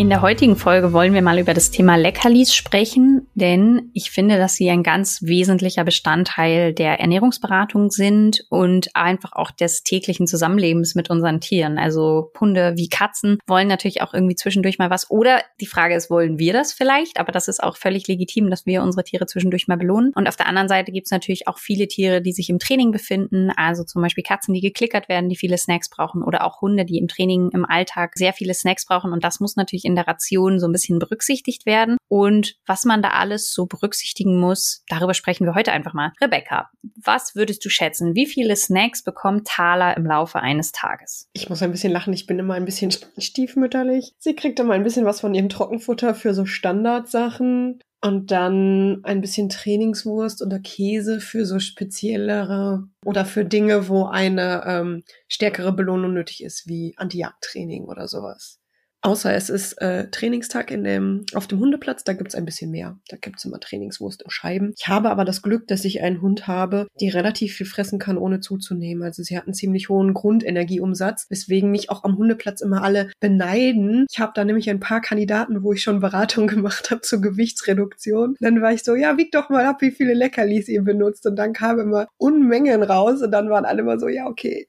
In der heutigen Folge wollen wir mal über das Thema Leckerlis sprechen, denn ich finde, dass sie ein ganz wesentlicher Bestandteil der Ernährungsberatung sind und einfach auch des täglichen Zusammenlebens mit unseren Tieren. Also Hunde wie Katzen wollen natürlich auch irgendwie zwischendurch mal was. Oder die Frage ist, wollen wir das vielleicht? Aber das ist auch völlig legitim, dass wir unsere Tiere zwischendurch mal belohnen. Und auf der anderen Seite gibt es natürlich auch viele Tiere, die sich im Training befinden. Also zum Beispiel Katzen, die geklickert werden, die viele Snacks brauchen. Oder auch Hunde, die im Training im Alltag sehr viele Snacks brauchen. Und das muss natürlich in der Ration so ein bisschen berücksichtigt werden. Und was man da alles so berücksichtigen muss, darüber sprechen wir heute einfach mal. Rebecca, was würdest du schätzen? Wie viele Snacks bekommt Thaler im Laufe eines Tages? Ich muss ein bisschen lachen, ich bin immer ein bisschen stiefmütterlich. Sie kriegt immer ein bisschen was von ihrem Trockenfutter für so Standardsachen. Und dann ein bisschen Trainingswurst oder Käse für so speziellere oder für Dinge, wo eine ähm, stärkere Belohnung nötig ist, wie Anti-Jagd-Training oder sowas. Außer es ist äh, Trainingstag in dem, auf dem Hundeplatz, da gibt's ein bisschen mehr. Da gibt's immer Trainingswurst in Scheiben. Ich habe aber das Glück, dass ich einen Hund habe, die relativ viel fressen kann, ohne zuzunehmen. Also sie hat einen ziemlich hohen Grundenergieumsatz, weswegen mich auch am Hundeplatz immer alle beneiden. Ich habe da nämlich ein paar Kandidaten, wo ich schon Beratung gemacht habe zur Gewichtsreduktion. Dann war ich so, ja, wiegt doch mal ab, wie viele Leckerlis ihr benutzt. Und dann kamen immer Unmengen raus und dann waren alle immer so, ja, okay.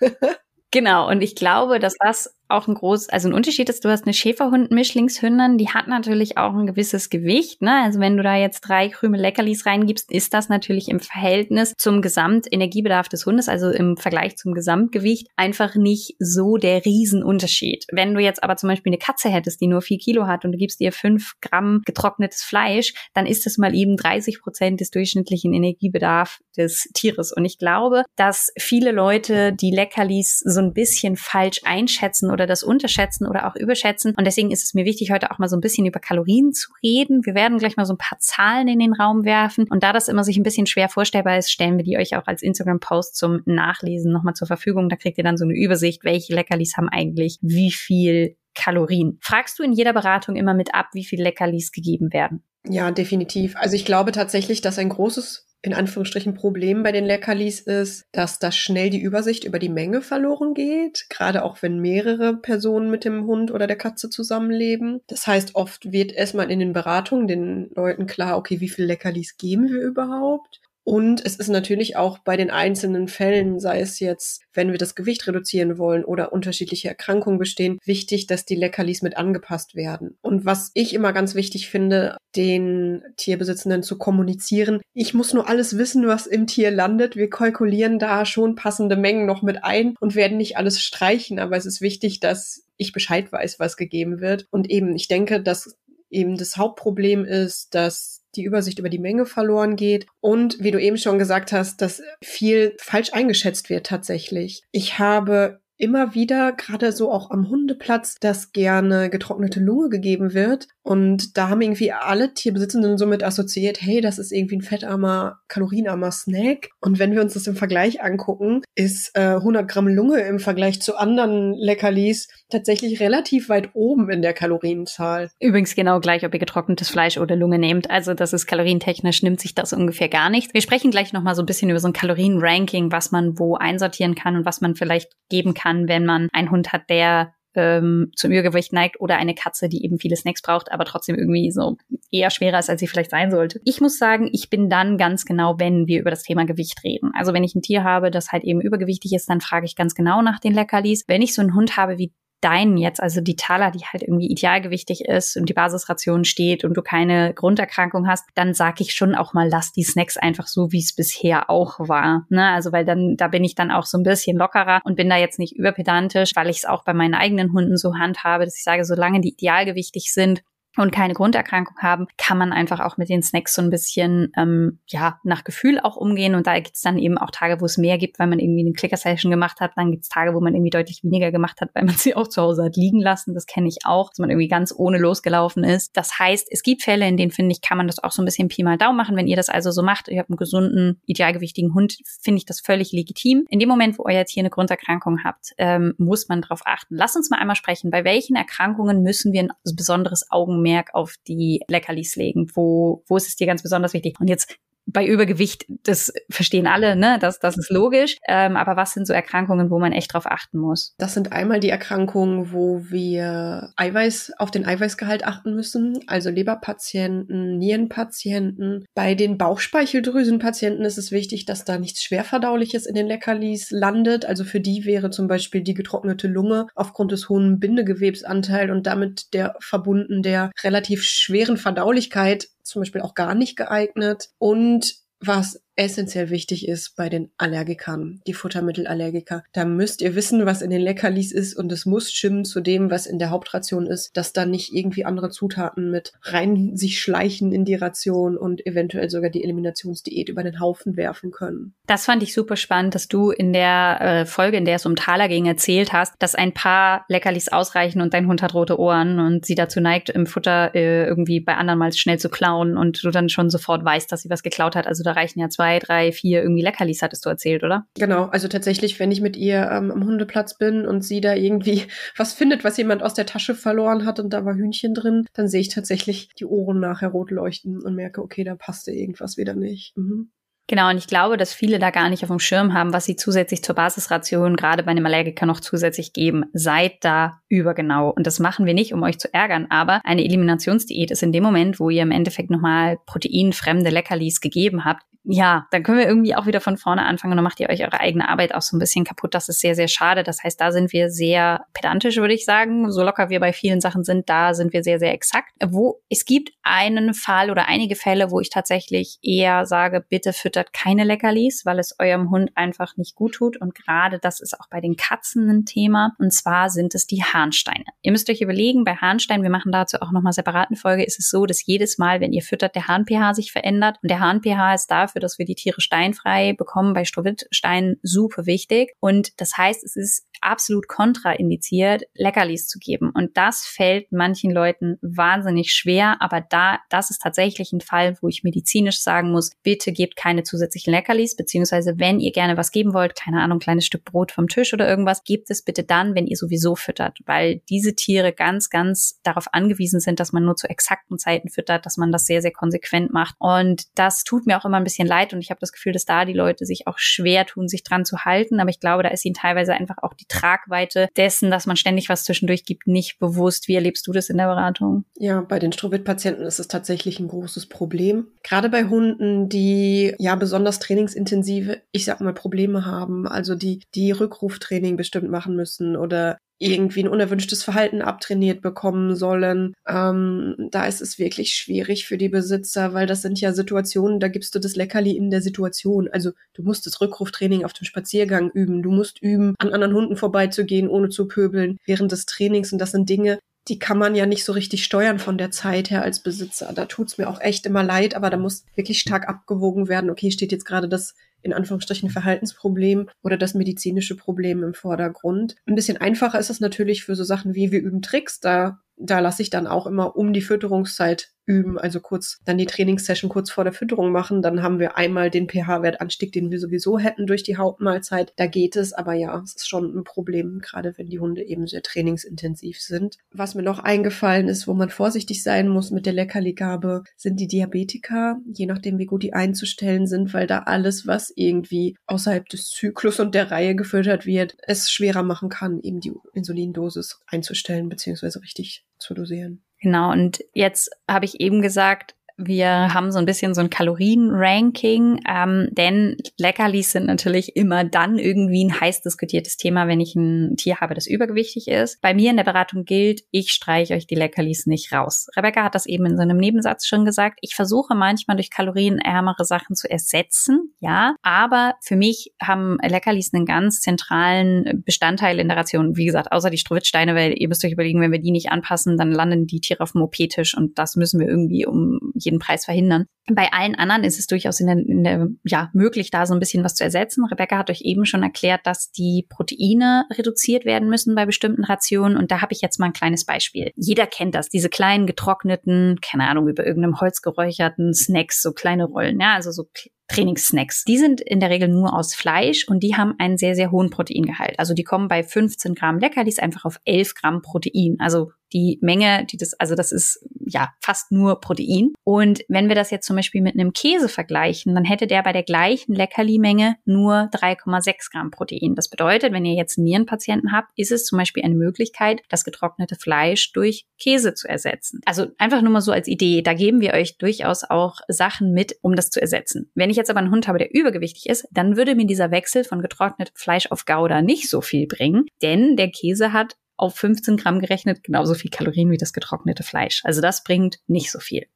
Genau, und ich glaube, dass das auch ein groß, also ein Unterschied ist, du hast eine Schäferhund-Mischlingshündin, die hat natürlich auch ein gewisses Gewicht, ne? Also wenn du da jetzt drei Krümel Leckerlis reingibst, ist das natürlich im Verhältnis zum Gesamtenergiebedarf des Hundes, also im Vergleich zum Gesamtgewicht, einfach nicht so der Riesenunterschied. Wenn du jetzt aber zum Beispiel eine Katze hättest, die nur vier Kilo hat und du gibst ihr fünf Gramm getrocknetes Fleisch, dann ist das mal eben 30 Prozent des durchschnittlichen Energiebedarfs des Tieres. Und ich glaube, dass viele Leute die Leckerlis so ein bisschen falsch einschätzen oder das unterschätzen oder auch überschätzen. Und deswegen ist es mir wichtig, heute auch mal so ein bisschen über Kalorien zu reden. Wir werden gleich mal so ein paar Zahlen in den Raum werfen. Und da das immer sich ein bisschen schwer vorstellbar ist, stellen wir die euch auch als Instagram-Post zum Nachlesen nochmal zur Verfügung. Da kriegt ihr dann so eine Übersicht, welche Leckerlis haben eigentlich wie viel Kalorien. Fragst du in jeder Beratung immer mit ab, wie viel Leckerlis gegeben werden? Ja, definitiv. Also ich glaube tatsächlich, dass ein großes in Anführungsstrichen Problem bei den Leckerlis ist, dass da schnell die Übersicht über die Menge verloren geht, gerade auch wenn mehrere Personen mit dem Hund oder der Katze zusammenleben. Das heißt, oft wird erstmal in den Beratungen den Leuten klar, okay, wie viel Leckerlis geben wir überhaupt? Und es ist natürlich auch bei den einzelnen Fällen, sei es jetzt, wenn wir das Gewicht reduzieren wollen oder unterschiedliche Erkrankungen bestehen, wichtig, dass die Leckerlis mit angepasst werden. Und was ich immer ganz wichtig finde, den Tierbesitzenden zu kommunizieren, ich muss nur alles wissen, was im Tier landet. Wir kalkulieren da schon passende Mengen noch mit ein und werden nicht alles streichen, aber es ist wichtig, dass ich Bescheid weiß, was gegeben wird. Und eben, ich denke, dass eben das Hauptproblem ist, dass die Übersicht über die Menge verloren geht und wie du eben schon gesagt hast, dass viel falsch eingeschätzt wird tatsächlich. Ich habe immer wieder, gerade so auch am Hundeplatz, dass gerne getrocknete Lunge gegeben wird. Und da haben irgendwie alle Tierbesitzenden somit assoziiert, hey, das ist irgendwie ein fettarmer, kalorienarmer Snack. Und wenn wir uns das im Vergleich angucken, ist äh, 100 Gramm Lunge im Vergleich zu anderen Leckerlis tatsächlich relativ weit oben in der Kalorienzahl. Übrigens genau gleich, ob ihr getrocknetes Fleisch oder Lunge nehmt. Also das ist kalorientechnisch, nimmt sich das ungefähr gar nicht. Wir sprechen gleich nochmal so ein bisschen über so ein Kalorienranking, was man wo einsortieren kann und was man vielleicht geben kann, wenn man einen Hund hat, der ähm, zum Übergewicht neigt oder eine Katze, die eben viele Snacks braucht, aber trotzdem irgendwie so eher schwerer ist, als sie vielleicht sein sollte. Ich muss sagen, ich bin dann ganz genau, wenn wir über das Thema Gewicht reden. Also wenn ich ein Tier habe, das halt eben übergewichtig ist, dann frage ich ganz genau nach den Leckerlis. Wenn ich so einen Hund habe wie deinen jetzt, also die Taler, die halt irgendwie idealgewichtig ist und die Basisration steht und du keine Grunderkrankung hast, dann sag ich schon auch mal, lass die Snacks einfach so, wie es bisher auch war. Ne? Also weil dann, da bin ich dann auch so ein bisschen lockerer und bin da jetzt nicht überpedantisch, weil ich es auch bei meinen eigenen Hunden so handhabe, dass ich sage, solange die idealgewichtig sind, und keine Grunderkrankung haben, kann man einfach auch mit den Snacks so ein bisschen ähm, ja nach Gefühl auch umgehen. Und da gibt's dann eben auch Tage, wo es mehr gibt, weil man irgendwie eine Clicker-Session gemacht hat. Dann gibt's Tage, wo man irgendwie deutlich weniger gemacht hat, weil man sie auch zu Hause hat liegen lassen. Das kenne ich auch, dass man irgendwie ganz ohne losgelaufen ist. Das heißt, es gibt Fälle, in denen finde ich, kann man das auch so ein bisschen Pi mal Daumen machen. Wenn ihr das also so macht, ihr habt einen gesunden, idealgewichtigen Hund, finde ich das völlig legitim. In dem Moment, wo ihr jetzt hier eine Grunderkrankung habt, ähm, muss man darauf achten. Lass uns mal einmal sprechen. Bei welchen Erkrankungen müssen wir ein besonderes Augenmerk Augenmerk auf die Leckerlis legen? Wo, wo ist es dir ganz besonders wichtig? Und jetzt bei Übergewicht, das verstehen alle, ne? Das, das ist logisch. Ähm, aber was sind so Erkrankungen, wo man echt drauf achten muss? Das sind einmal die Erkrankungen, wo wir Eiweiß auf den Eiweißgehalt achten müssen, also Leberpatienten, Nierenpatienten. Bei den Bauchspeicheldrüsenpatienten ist es wichtig, dass da nichts Schwerverdauliches in den Leckerlis landet. Also für die wäre zum Beispiel die getrocknete Lunge aufgrund des hohen Bindegewebsanteils und damit der verbunden der relativ schweren Verdaulichkeit zum Beispiel auch gar nicht geeignet. Und was essentiell wichtig ist bei den Allergikern, die Futtermittelallergiker. Da müsst ihr wissen, was in den Leckerlis ist und es muss stimmen zu dem, was in der Hauptration ist, dass da nicht irgendwie andere Zutaten mit rein sich schleichen in die Ration und eventuell sogar die Eliminationsdiät über den Haufen werfen können. Das fand ich super spannend, dass du in der äh, Folge, in der es um Taler ging, erzählt hast, dass ein paar Leckerlis ausreichen und dein Hund hat rote Ohren und sie dazu neigt, im Futter äh, irgendwie bei anderen mal schnell zu klauen und du dann schon sofort weißt, dass sie was geklaut hat. Also da reichen ja zwei zwei, drei, vier irgendwie Leckerlis, hattest du erzählt, oder? Genau, also tatsächlich, wenn ich mit ihr ähm, am Hundeplatz bin und sie da irgendwie was findet, was jemand aus der Tasche verloren hat und da war Hühnchen drin, dann sehe ich tatsächlich die Ohren nachher rot leuchten und merke, okay, da passte irgendwas wieder nicht. Mhm. Genau, und ich glaube, dass viele da gar nicht auf dem Schirm haben, was sie zusätzlich zur Basisration gerade bei einem Allergiker noch zusätzlich geben. Seid da übergenau. Und das machen wir nicht, um euch zu ärgern, aber eine Eliminationsdiät ist in dem Moment, wo ihr im Endeffekt nochmal proteinfremde Leckerlis gegeben habt, ja, dann können wir irgendwie auch wieder von vorne anfangen und dann macht ihr euch eure eigene Arbeit auch so ein bisschen kaputt. Das ist sehr, sehr schade. Das heißt, da sind wir sehr pedantisch, würde ich sagen. So locker wir bei vielen Sachen sind, da sind wir sehr, sehr exakt. Wo es gibt einen Fall oder einige Fälle, wo ich tatsächlich eher sage, bitte füttert keine Leckerlis, weil es eurem Hund einfach nicht gut tut. Und gerade das ist auch bei den Katzen ein Thema. Und zwar sind es die Harnsteine. Ihr müsst euch überlegen, bei Harnstein, wir machen dazu auch nochmal separaten Folge, ist es so, dass jedes Mal, wenn ihr füttert, der Harn-pH sich verändert. Und der Harn-pH ist dafür dass wir die Tiere steinfrei bekommen bei Strohwittstein super wichtig. Und das heißt, es ist absolut kontraindiziert, Leckerlis zu geben. Und das fällt manchen Leuten wahnsinnig schwer. Aber da, das ist tatsächlich ein Fall, wo ich medizinisch sagen muss, bitte gebt keine zusätzlichen Leckerlis, beziehungsweise wenn ihr gerne was geben wollt, keine Ahnung, kleines Stück Brot vom Tisch oder irgendwas, gebt es bitte dann, wenn ihr sowieso füttert, weil diese Tiere ganz, ganz darauf angewiesen sind, dass man nur zu exakten Zeiten füttert, dass man das sehr, sehr konsequent macht. Und das tut mir auch immer ein bisschen leid und ich habe das Gefühl, dass da die Leute sich auch schwer tun, sich dran zu halten. Aber ich glaube, da ist ihnen teilweise einfach auch die Tragweite dessen, dass man ständig was zwischendurch gibt, nicht bewusst. Wie erlebst du das in der Beratung? Ja, bei den Strohwitt-Patienten ist es tatsächlich ein großes Problem. Gerade bei Hunden, die ja besonders trainingsintensive, ich sag mal, Probleme haben, also die, die Rückruftraining bestimmt machen müssen oder irgendwie ein unerwünschtes Verhalten abtrainiert bekommen sollen. Ähm, da ist es wirklich schwierig für die Besitzer, weil das sind ja Situationen, da gibst du das Leckerli in der Situation. Also du musst das Rückruftraining auf dem Spaziergang üben. Du musst üben, an anderen Hunden vorbeizugehen, ohne zu pöbeln während des Trainings. Und das sind Dinge, die kann man ja nicht so richtig steuern von der Zeit her als Besitzer. Da tut's mir auch echt immer leid, aber da muss wirklich stark abgewogen werden. Okay, steht jetzt gerade das in Anführungsstrichen Verhaltensproblem oder das medizinische Problem im Vordergrund. Ein bisschen einfacher ist es natürlich für so Sachen wie wir üben Tricks. Da, da lasse ich dann auch immer um die Fütterungszeit üben, also kurz dann die Trainingssession kurz vor der Fütterung machen. Dann haben wir einmal den pH-Wertanstieg, den wir sowieso hätten durch die Hauptmahlzeit. Da geht es, aber ja, es ist schon ein Problem, gerade wenn die Hunde eben sehr trainingsintensiv sind. Was mir noch eingefallen ist, wo man vorsichtig sein muss mit der Leckerligabe, sind die Diabetiker, je nachdem wie gut die einzustellen sind, weil da alles, was irgendwie außerhalb des Zyklus und der Reihe gefüttert wird, es schwerer machen kann, eben die Insulindosis einzustellen bzw. richtig zu dosieren. Genau, und jetzt habe ich eben gesagt, wir haben so ein bisschen so ein Kalorienranking, ähm, denn Leckerlis sind natürlich immer dann irgendwie ein heiß diskutiertes Thema, wenn ich ein Tier habe, das übergewichtig ist. Bei mir in der Beratung gilt, ich streiche euch die Leckerlis nicht raus. Rebecca hat das eben in so einem Nebensatz schon gesagt. Ich versuche manchmal durch kalorienärmere Sachen zu ersetzen, ja, aber für mich haben Leckerlis einen ganz zentralen Bestandteil in der Ration. Wie gesagt, außer die Strohwitzsteine, weil ihr müsst euch überlegen, wenn wir die nicht anpassen, dann landen die Tiere auf dem OP-Tisch und das müssen wir irgendwie um jeden Preis verhindern. Bei allen anderen ist es durchaus in der, in der, ja, möglich, da so ein bisschen was zu ersetzen. Rebecca hat euch eben schon erklärt, dass die Proteine reduziert werden müssen bei bestimmten Rationen. Und da habe ich jetzt mal ein kleines Beispiel. Jeder kennt das, diese kleinen getrockneten, keine Ahnung, über irgendeinem Holz geräucherten Snacks, so kleine Rollen, ja, also so Trainingssnacks. Die sind in der Regel nur aus Fleisch und die haben einen sehr, sehr hohen Proteingehalt. Also die kommen bei 15 Gramm Leckerlis einfach auf 11 Gramm Protein. Also die Menge, die das, also das ist ja fast nur Protein. Und wenn wir das jetzt zum Beispiel mit einem Käse vergleichen, dann hätte der bei der gleichen Leckerli-Menge nur 3,6 Gramm Protein. Das bedeutet, wenn ihr jetzt einen Nierenpatienten habt, ist es zum Beispiel eine Möglichkeit, das getrocknete Fleisch durch Käse zu ersetzen. Also einfach nur mal so als Idee, da geben wir euch durchaus auch Sachen mit, um das zu ersetzen. Wenn ich jetzt aber einen Hund habe, der übergewichtig ist, dann würde mir dieser Wechsel von getrocknetem Fleisch auf Gouda nicht so viel bringen, denn der Käse hat auf 15 Gramm gerechnet genauso viel Kalorien wie das getrocknete Fleisch. Also das bringt nicht so viel.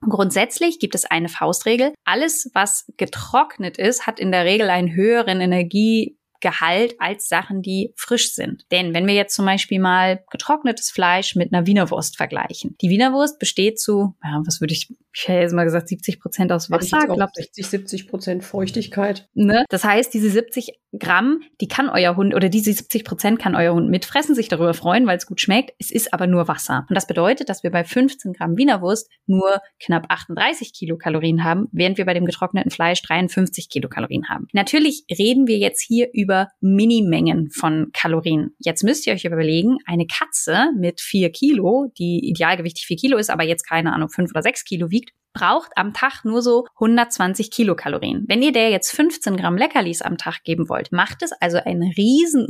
Grundsätzlich gibt es eine Faustregel. Alles, was getrocknet ist, hat in der Regel einen höheren Energie Gehalt als Sachen, die frisch sind. Denn wenn wir jetzt zum Beispiel mal getrocknetes Fleisch mit einer Wienerwurst vergleichen. Die Wienerwurst besteht zu, ja, was würde ich, ich hätte jetzt mal gesagt, 70 Prozent aus Wasser. Ich glaube 60, 70 Prozent Feuchtigkeit. Ne? Das heißt, diese 70 Gramm, die kann euer Hund oder diese 70 Prozent kann euer Hund mitfressen, sich darüber freuen, weil es gut schmeckt. Es ist aber nur Wasser. Und das bedeutet, dass wir bei 15 Gramm Wienerwurst nur knapp 38 Kilokalorien haben, während wir bei dem getrockneten Fleisch 53 Kilokalorien haben. Natürlich reden wir jetzt hier über Minimengen von Kalorien. Jetzt müsst ihr euch überlegen, eine Katze mit vier Kilo, die idealgewichtig vier Kilo ist, aber jetzt keine Ahnung, fünf oder sechs Kilo wiegt, received braucht am Tag nur so 120 Kilokalorien. Wenn ihr der jetzt 15 Gramm Leckerlis am Tag geben wollt, macht es also einen riesen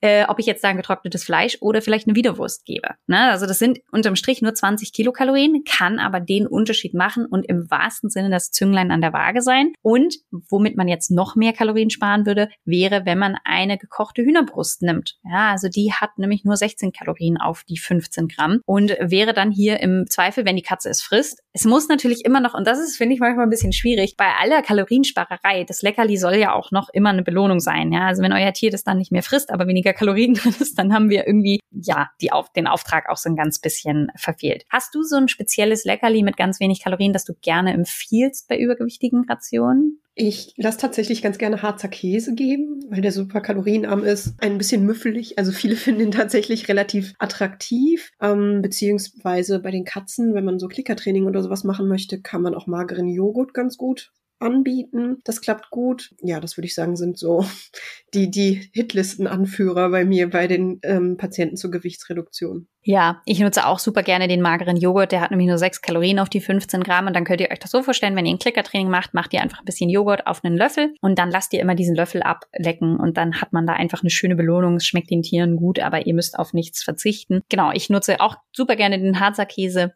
äh, ob ich jetzt da ein getrocknetes Fleisch oder vielleicht eine Wiederwurst gebe. Ne? Also das sind unterm Strich nur 20 Kilokalorien, kann aber den Unterschied machen und im wahrsten Sinne das Zünglein an der Waage sein. Und womit man jetzt noch mehr Kalorien sparen würde, wäre, wenn man eine gekochte Hühnerbrust nimmt. Ja, also die hat nämlich nur 16 Kalorien auf die 15 Gramm und wäre dann hier im Zweifel, wenn die Katze es frisst. Es muss natürlich immer noch, und das ist, finde ich, manchmal ein bisschen schwierig, bei aller Kaloriensparerei, das Leckerli soll ja auch noch immer eine Belohnung sein. Ja, also wenn euer Tier das dann nicht mehr frisst, aber weniger Kalorien drin ist, dann haben wir irgendwie, ja, die auf, den Auftrag auch so ein ganz bisschen verfehlt. Hast du so ein spezielles Leckerli mit ganz wenig Kalorien, das du gerne empfiehlst bei übergewichtigen Rationen? Ich lasse tatsächlich ganz gerne Harzer Käse geben, weil der super kalorienarm ist. Ein bisschen müffelig. Also viele finden ihn tatsächlich relativ attraktiv. Ähm, beziehungsweise bei den Katzen, wenn man so Klickertraining oder sowas machen möchte, kann man auch mageren Joghurt ganz gut anbieten. Das klappt gut. Ja, das würde ich sagen, sind so die, die Hitlistenanführer bei mir bei den ähm, Patienten zur Gewichtsreduktion. Ja, ich nutze auch super gerne den mageren Joghurt. Der hat nämlich nur sechs Kalorien auf die 15 Gramm. Und dann könnt ihr euch das so vorstellen, wenn ihr ein Klickertraining macht, macht ihr einfach ein bisschen Joghurt auf einen Löffel und dann lasst ihr immer diesen Löffel ablecken und dann hat man da einfach eine schöne Belohnung. Es schmeckt den Tieren gut, aber ihr müsst auf nichts verzichten. Genau, ich nutze auch super gerne den Harzer Käse.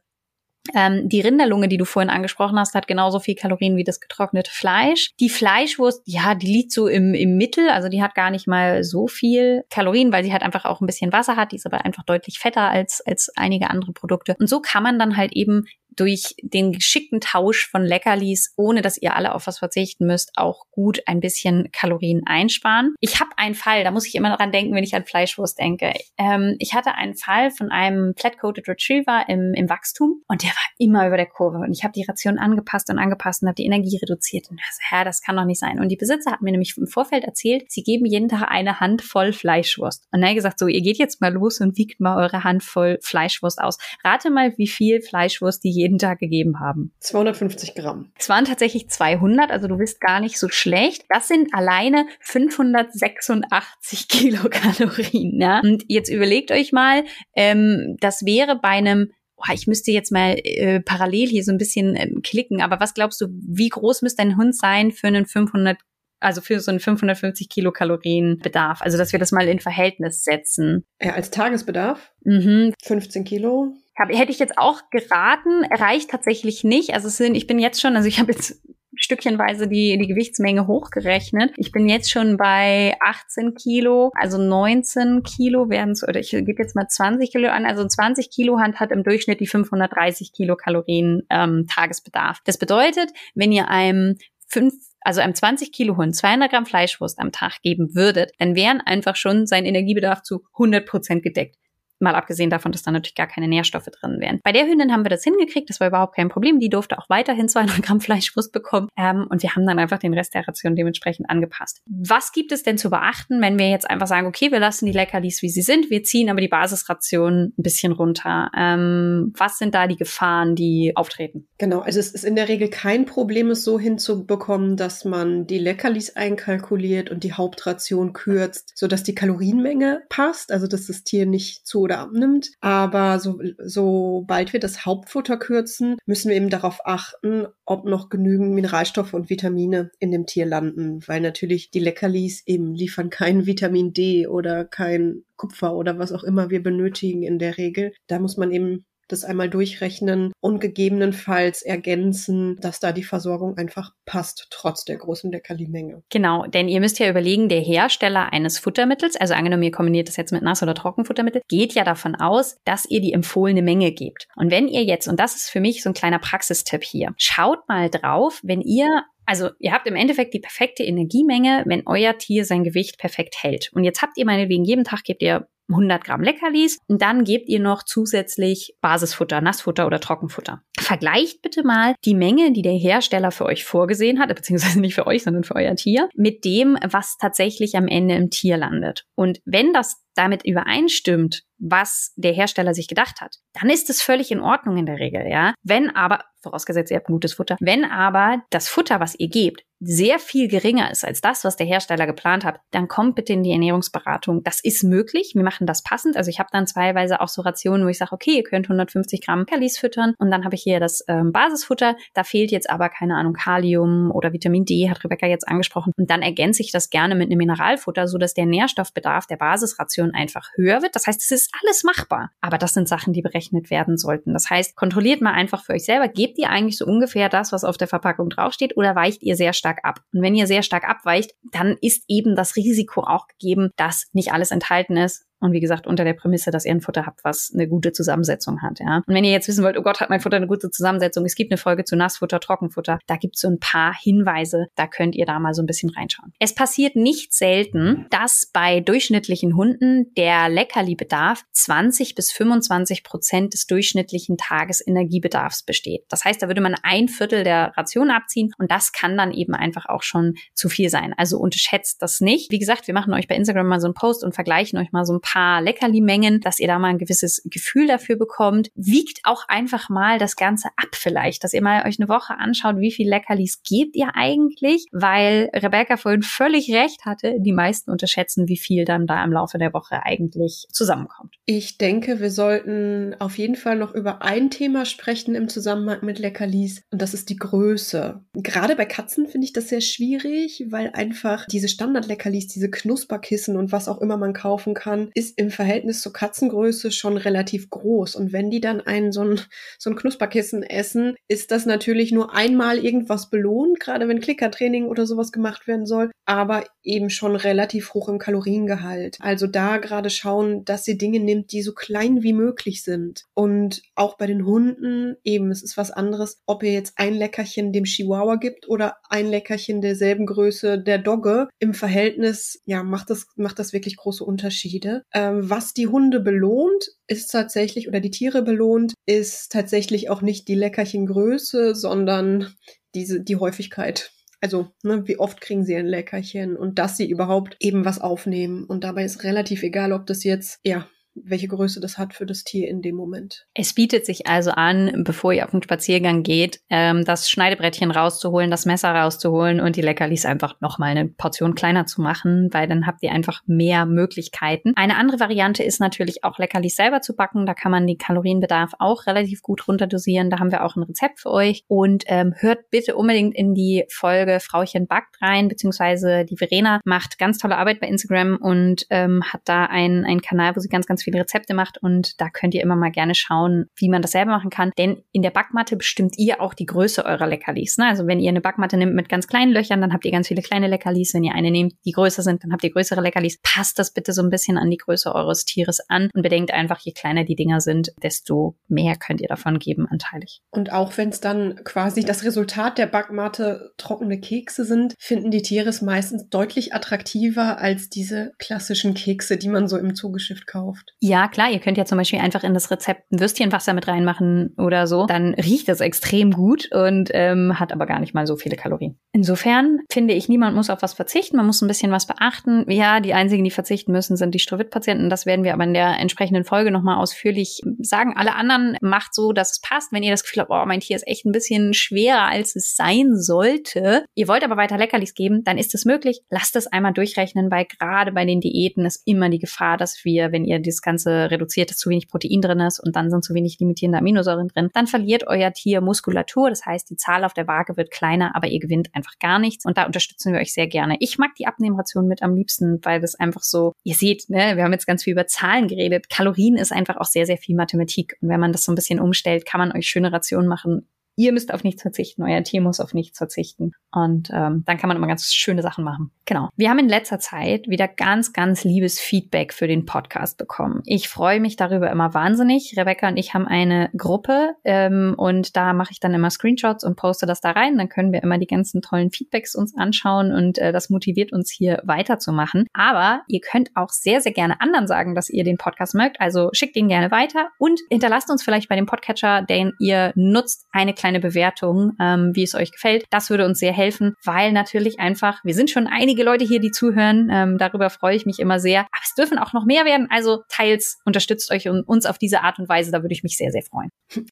Ähm, die Rinderlunge, die du vorhin angesprochen hast, hat genauso viel Kalorien wie das getrocknete Fleisch. Die Fleischwurst, ja, die liegt so im, im Mittel, also die hat gar nicht mal so viel Kalorien, weil sie halt einfach auch ein bisschen Wasser hat. Die ist aber einfach deutlich fetter als, als einige andere Produkte. Und so kann man dann halt eben durch den geschickten Tausch von Leckerlis, ohne dass ihr alle auf was verzichten müsst, auch gut ein bisschen Kalorien einsparen. Ich habe einen Fall, da muss ich immer dran denken, wenn ich an Fleischwurst denke. Ähm, ich hatte einen Fall von einem Flat-Coated Retriever im, im Wachstum und der war immer über der Kurve und ich habe die Ration angepasst und angepasst und habe die Energie reduziert und dachte, ja, das kann doch nicht sein. Und die Besitzer hat mir nämlich im Vorfeld erzählt, sie geben jeden Tag eine Handvoll Fleischwurst. Und dann hat er gesagt, so, ihr geht jetzt mal los und wiegt mal eure Handvoll Fleischwurst aus. Rate mal, wie viel Fleischwurst die jeden Tag gegeben haben? 250 Gramm. Es waren tatsächlich 200, also du bist gar nicht so schlecht. Das sind alleine 586 Kilokalorien. Ja? Und jetzt überlegt euch mal, ähm, das wäre bei einem ich müsste jetzt mal äh, parallel hier so ein bisschen äh, klicken, aber was glaubst du, wie groß müsste ein Hund sein für einen 500 also für so einen 550 Kilokalorien Bedarf. Also, dass wir das mal in Verhältnis setzen. Ja, als Tagesbedarf? Mhm. 15 Kilo? Hab, hätte ich jetzt auch geraten, reicht tatsächlich nicht. Also sind, ich bin jetzt schon, also ich habe jetzt stückchenweise die, die Gewichtsmenge hochgerechnet. Ich bin jetzt schon bei 18 Kilo, also 19 Kilo werden es, oder ich gebe jetzt mal 20 Kilo an, also 20 Kilo Hand hat im Durchschnitt die 530 Kilokalorien ähm, Tagesbedarf. Das bedeutet, wenn ihr einem fünf also einem 20 Kilo Hund 200 Gramm Fleischwurst am Tag geben würdet, dann wären einfach schon sein Energiebedarf zu 100 Prozent gedeckt. Mal abgesehen davon, dass da natürlich gar keine Nährstoffe drin wären. Bei der Hündin haben wir das hingekriegt, das war überhaupt kein Problem. Die durfte auch weiterhin 200 Gramm Fleischwurst bekommen. Ähm, und wir haben dann einfach den Rest der Ration dementsprechend angepasst. Was gibt es denn zu beachten, wenn wir jetzt einfach sagen, okay, wir lassen die Leckerlis, wie sie sind, wir ziehen aber die Basisration ein bisschen runter? Ähm, was sind da die Gefahren, die auftreten? Genau, also es ist in der Regel kein Problem, es so hinzubekommen, dass man die Leckerlis einkalkuliert und die Hauptration kürzt, sodass die Kalorienmenge passt, also dass das Tier nicht zu oder abnimmt. Aber so, sobald wir das Hauptfutter kürzen, müssen wir eben darauf achten, ob noch genügend Mineralstoffe und Vitamine in dem Tier landen, weil natürlich die Leckerlis eben liefern kein Vitamin D oder kein Kupfer oder was auch immer wir benötigen in der Regel. Da muss man eben das einmal durchrechnen und gegebenenfalls ergänzen, dass da die Versorgung einfach passt, trotz der großen Leckerli-Menge. Genau, denn ihr müsst ja überlegen, der Hersteller eines Futtermittels, also angenommen, ihr kombiniert das jetzt mit Nass- oder Trockenfuttermittel, geht ja davon aus, dass ihr die empfohlene Menge gebt. Und wenn ihr jetzt, und das ist für mich so ein kleiner Praxistipp hier, schaut mal drauf, wenn ihr also ihr habt im Endeffekt die perfekte Energiemenge, wenn euer Tier sein Gewicht perfekt hält. Und jetzt habt ihr meinetwegen jeden Tag gebt ihr 100 Gramm Leckerlis und dann gebt ihr noch zusätzlich Basisfutter, Nassfutter oder Trockenfutter. Vergleicht bitte mal die Menge, die der Hersteller für euch vorgesehen hat, beziehungsweise nicht für euch, sondern für euer Tier, mit dem, was tatsächlich am Ende im Tier landet. Und wenn das damit übereinstimmt, was der Hersteller sich gedacht hat, dann ist es völlig in Ordnung in der Regel, ja. Wenn aber, vorausgesetzt ihr habt gutes Futter, wenn aber das Futter, was ihr gebt, sehr viel geringer ist als das, was der Hersteller geplant hat, dann kommt bitte in die Ernährungsberatung. Das ist möglich. Wir machen das passend. Also ich habe dann teilweise auch so Rationen, wo ich sage, okay, ihr könnt 150 Gramm Kalis füttern und dann habe ich hier das ähm, Basisfutter. Da fehlt jetzt aber keine Ahnung Kalium oder Vitamin D, hat Rebecca jetzt angesprochen. Und dann ergänze ich das gerne mit einem Mineralfutter, so dass der Nährstoffbedarf der Basisration einfach höher wird. Das heißt, es ist alles machbar. Aber das sind Sachen, die berechnet werden sollten. Das heißt, kontrolliert mal einfach für euch selber. Gebt ihr eigentlich so ungefähr das, was auf der Verpackung draufsteht oder weicht ihr sehr stark ab. Und wenn ihr sehr stark abweicht, dann ist eben das Risiko auch gegeben, dass nicht alles enthalten ist und wie gesagt, unter der Prämisse, dass ihr ein Futter habt, was eine gute Zusammensetzung hat. Ja. Und wenn ihr jetzt wissen wollt, oh Gott, hat mein Futter eine gute Zusammensetzung, es gibt eine Folge zu Nassfutter, Trockenfutter, da gibt es so ein paar Hinweise, da könnt ihr da mal so ein bisschen reinschauen. Es passiert nicht selten, dass bei durchschnittlichen Hunden der Leckerli-Bedarf 20 bis 25 Prozent des durchschnittlichen Tagesenergiebedarfs besteht. Das heißt, da würde man ein Viertel der Ration abziehen und das kann dann eben einfach auch schon zu viel sein. Also unterschätzt das nicht. Wie gesagt, wir machen euch bei Instagram mal so einen Post und vergleichen euch mal so ein paar paar Leckerli-Mengen, dass ihr da mal ein gewisses Gefühl dafür bekommt. Wiegt auch einfach mal das Ganze ab vielleicht, dass ihr mal euch eine Woche anschaut, wie viel Leckerlis gebt ihr eigentlich, weil Rebecca vorhin völlig recht hatte, die meisten unterschätzen, wie viel dann da im Laufe der Woche eigentlich zusammenkommt. Ich denke, wir sollten auf jeden Fall noch über ein Thema sprechen im Zusammenhang mit Leckerlis und das ist die Größe. Gerade bei Katzen finde ich das sehr schwierig, weil einfach diese Standard-Leckerlis, diese Knusperkissen und was auch immer man kaufen kann, ist im Verhältnis zur Katzengröße schon relativ groß. Und wenn die dann einen so ein, so ein Knusperkissen essen, ist das natürlich nur einmal irgendwas belohnt, gerade wenn Klickertraining oder sowas gemacht werden soll, aber eben schon relativ hoch im Kaloriengehalt. Also da gerade schauen, dass sie Dinge nimmt, die so klein wie möglich sind. Und auch bei den Hunden eben, es ist was anderes, ob ihr jetzt ein Leckerchen dem Chihuahua gibt oder ein Leckerchen derselben Größe der Dogge. Im Verhältnis, ja, macht das, macht das wirklich große Unterschiede. Ähm, was die Hunde belohnt, ist tatsächlich, oder die Tiere belohnt, ist tatsächlich auch nicht die Leckerchengröße, sondern diese, die Häufigkeit. Also, ne, wie oft kriegen sie ein Leckerchen und dass sie überhaupt eben was aufnehmen. Und dabei ist relativ egal, ob das jetzt, ja, welche Größe das hat für das Tier in dem Moment. Es bietet sich also an, bevor ihr auf den Spaziergang geht, ähm, das Schneidebrettchen rauszuholen, das Messer rauszuholen und die Leckerlis einfach nochmal eine Portion kleiner zu machen, weil dann habt ihr einfach mehr Möglichkeiten. Eine andere Variante ist natürlich auch Leckerlis selber zu backen. Da kann man den Kalorienbedarf auch relativ gut runterdosieren. Da haben wir auch ein Rezept für euch. Und ähm, hört bitte unbedingt in die Folge Frauchen backt rein, beziehungsweise die Verena macht ganz tolle Arbeit bei Instagram und ähm, hat da einen, Kanal, wo sie ganz, ganz viele Rezepte macht und da könnt ihr immer mal gerne schauen, wie man das selber machen kann. Denn in der Backmatte bestimmt ihr auch die Größe eurer Leckerlis. Ne? Also wenn ihr eine Backmatte nehmt mit ganz kleinen Löchern, dann habt ihr ganz viele kleine Leckerlis. Wenn ihr eine nehmt, die größer sind, dann habt ihr größere Leckerlis. Passt das bitte so ein bisschen an die Größe eures Tieres an und bedenkt einfach, je kleiner die Dinger sind, desto mehr könnt ihr davon geben anteilig. Und auch wenn es dann quasi das Resultat der Backmatte trockene Kekse sind, finden die Tiere es meistens deutlich attraktiver als diese klassischen Kekse, die man so im Zugeschifft kauft. Ja, klar, ihr könnt ja zum Beispiel einfach in das Rezept ein Würstchenwasser mit reinmachen oder so. Dann riecht das extrem gut und ähm, hat aber gar nicht mal so viele Kalorien. Insofern finde ich, niemand muss auf was verzichten. Man muss ein bisschen was beachten. Ja, die einzigen, die verzichten müssen, sind die Strohwitt-Patienten. Das werden wir aber in der entsprechenden Folge nochmal ausführlich sagen. Alle anderen macht so, dass es passt. Wenn ihr das Gefühl habt, oh, mein Tier ist echt ein bisschen schwerer, als es sein sollte. Ihr wollt aber weiter Leckerlis geben, dann ist es möglich. Lasst es einmal durchrechnen, weil gerade bei den Diäten ist immer die Gefahr, dass wir, wenn ihr das Ganze reduziert, dass zu wenig Protein drin ist und dann sind zu wenig limitierende Aminosäuren drin, dann verliert euer Tier Muskulatur. Das heißt, die Zahl auf der Waage wird kleiner, aber ihr gewinnt einfach gar nichts. Und da unterstützen wir euch sehr gerne. Ich mag die Abnehmration mit am liebsten, weil das einfach so, ihr seht, ne, wir haben jetzt ganz viel über Zahlen geredet. Kalorien ist einfach auch sehr, sehr viel Mathematik. Und wenn man das so ein bisschen umstellt, kann man euch schöne Rationen machen ihr müsst auf nichts verzichten, euer Tier muss auf nichts verzichten. Und ähm, dann kann man immer ganz schöne Sachen machen. Genau. Wir haben in letzter Zeit wieder ganz, ganz liebes Feedback für den Podcast bekommen. Ich freue mich darüber immer wahnsinnig. Rebecca und ich haben eine Gruppe ähm, und da mache ich dann immer Screenshots und poste das da rein. Dann können wir immer die ganzen tollen Feedbacks uns anschauen und äh, das motiviert uns hier weiterzumachen. Aber ihr könnt auch sehr, sehr gerne anderen sagen, dass ihr den Podcast mögt. Also schickt ihn gerne weiter und hinterlasst uns vielleicht bei dem Podcatcher, den ihr nutzt, eine kleine Bewertung, ähm, wie es euch gefällt. Das würde uns sehr helfen, weil natürlich einfach, wir sind schon einige Leute hier, die zuhören. Ähm, darüber freue ich mich immer sehr. Aber es dürfen auch noch mehr werden. Also teils unterstützt euch und uns auf diese Art und Weise. Da würde ich mich sehr, sehr freuen.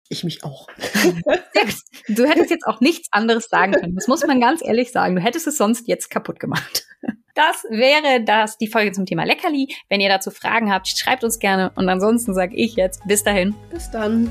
Ich mich auch. du hättest jetzt auch nichts anderes sagen können. Das muss man ganz ehrlich sagen. Du hättest es sonst jetzt kaputt gemacht. Das wäre das, die Folge zum Thema Leckerli. Wenn ihr dazu Fragen habt, schreibt uns gerne. Und ansonsten sage ich jetzt bis dahin. Bis dann.